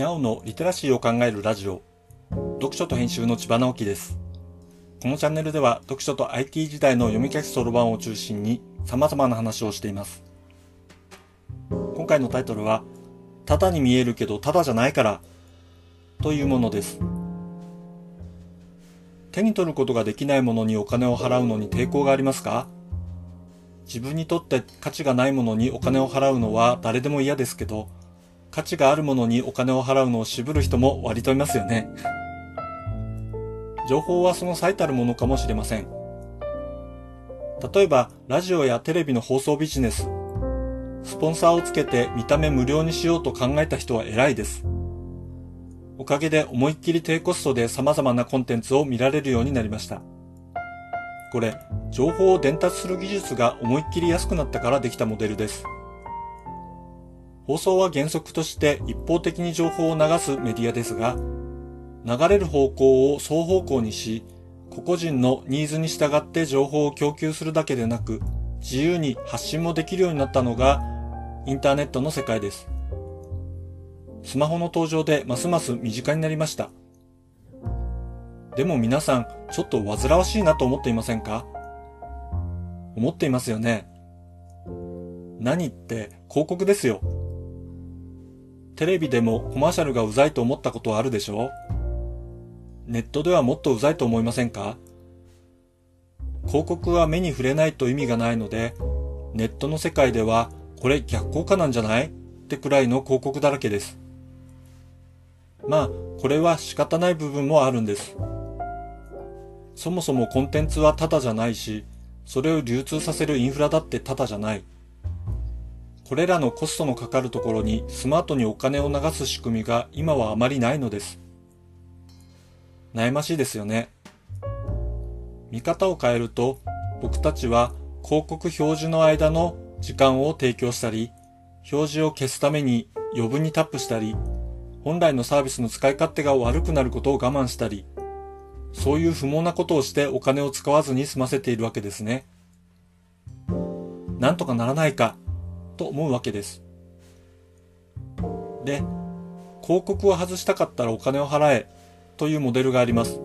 にゃおのリテラシーを考えるラジオ。読書と編集の千葉直樹です。このチャンネルでは読書と IT 時代の読み書きそろばんを中心に様々な話をしています。今回のタイトルはただに見えるけどただじゃないからというものです。手に取ることができないものにお金を払うのに抵抗がありますか？自分にとって価値がないものにお金を払うのは誰でも嫌ですけど価値があるものにお金を払うのを渋る人も割といますよね。情報はその最たるものかもしれません。例えば、ラジオやテレビの放送ビジネス。スポンサーをつけて見た目無料にしようと考えた人は偉いです。おかげで思いっきり低コストで様々なコンテンツを見られるようになりました。これ、情報を伝達する技術が思いっきり安くなったからできたモデルです。放送は原則として一方的に情報を流すメディアですが、流れる方向を双方向にし、個々人のニーズに従って情報を供給するだけでなく、自由に発信もできるようになったのが、インターネットの世界です。スマホの登場でますます身近になりました。でも皆さん、ちょっと煩わしいなと思っていませんか？思っていますよね。何って広告ですよ。テレビでもコマーシャルがうざいと思ったことはあるでしょう？ネットではもっとうざいと思いませんか？広告は目に触れないと意味がないので、ネットの世界ではこれ逆効果なんじゃない？ってくらいの広告だらけです。まあ、これは仕方ない部分もあるんです。そもそもコンテンツはタダじゃないし、それを流通させるインフラだってタダじゃない。これらのコストのかかるところにスマートにお金を流す仕組みが今はあまりないのです。悩ましいですよね。見方を変えると、僕たちは広告表示の間の時間を提供したり、表示を消すために余分にタップしたり、本来のサービスの使い勝手が悪くなることを我慢したり、そういう不毛なことをしてお金を使わずに済ませているわけですね。なんとかならないかと思うわけです。で、広告を外したかったらお金を払えというモデルがあります。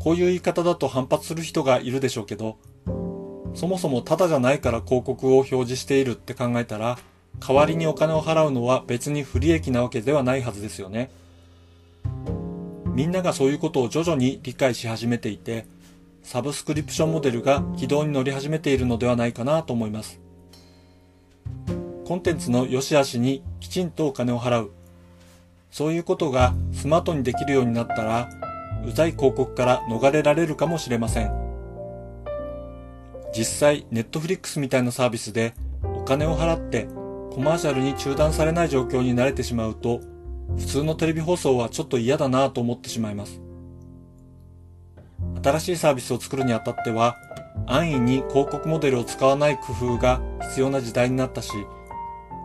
こういう言い方だと反発する人がいるでしょうけど、そもそもタダじゃないから広告を表示しているって考えたら、代わりにお金を払うのは別に不利益なわけではないはずですよね。みんながそういうことを徐々に理解し始めていて、サブスクリプションモデルが軌道に乗り始めているのではないかなと思います。コンテンツの良し悪しにきちんとお金を払う。そういうことがスマートにできるようになったら、うざい広告から逃れられるかもしれません。実際、ネットフリックスみたいなサービスでお金を払ってコマーシャルに中断されない状況に慣れてしまうと、普通のテレビ放送はちょっと嫌だなぁと思ってしまいます。新しいサービスを作るにあたっては、安易に広告モデルを使わない工夫が必要な時代になったし、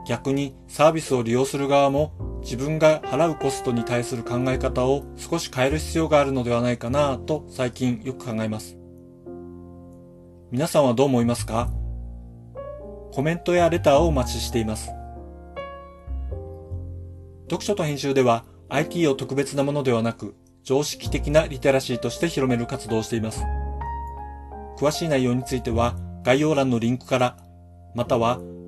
逆にサービスを利用する側も自分が払うコストに対する考え方を少し変える必要があるのではないかなと最近よく考えます。皆さんはどう思いますか？コメントやレターをお待ちしています。読書と編集では IT を特別なものではなく常識的なリテラシーとして広める活動をしています。詳しい内容については概要欄のリンクからまたは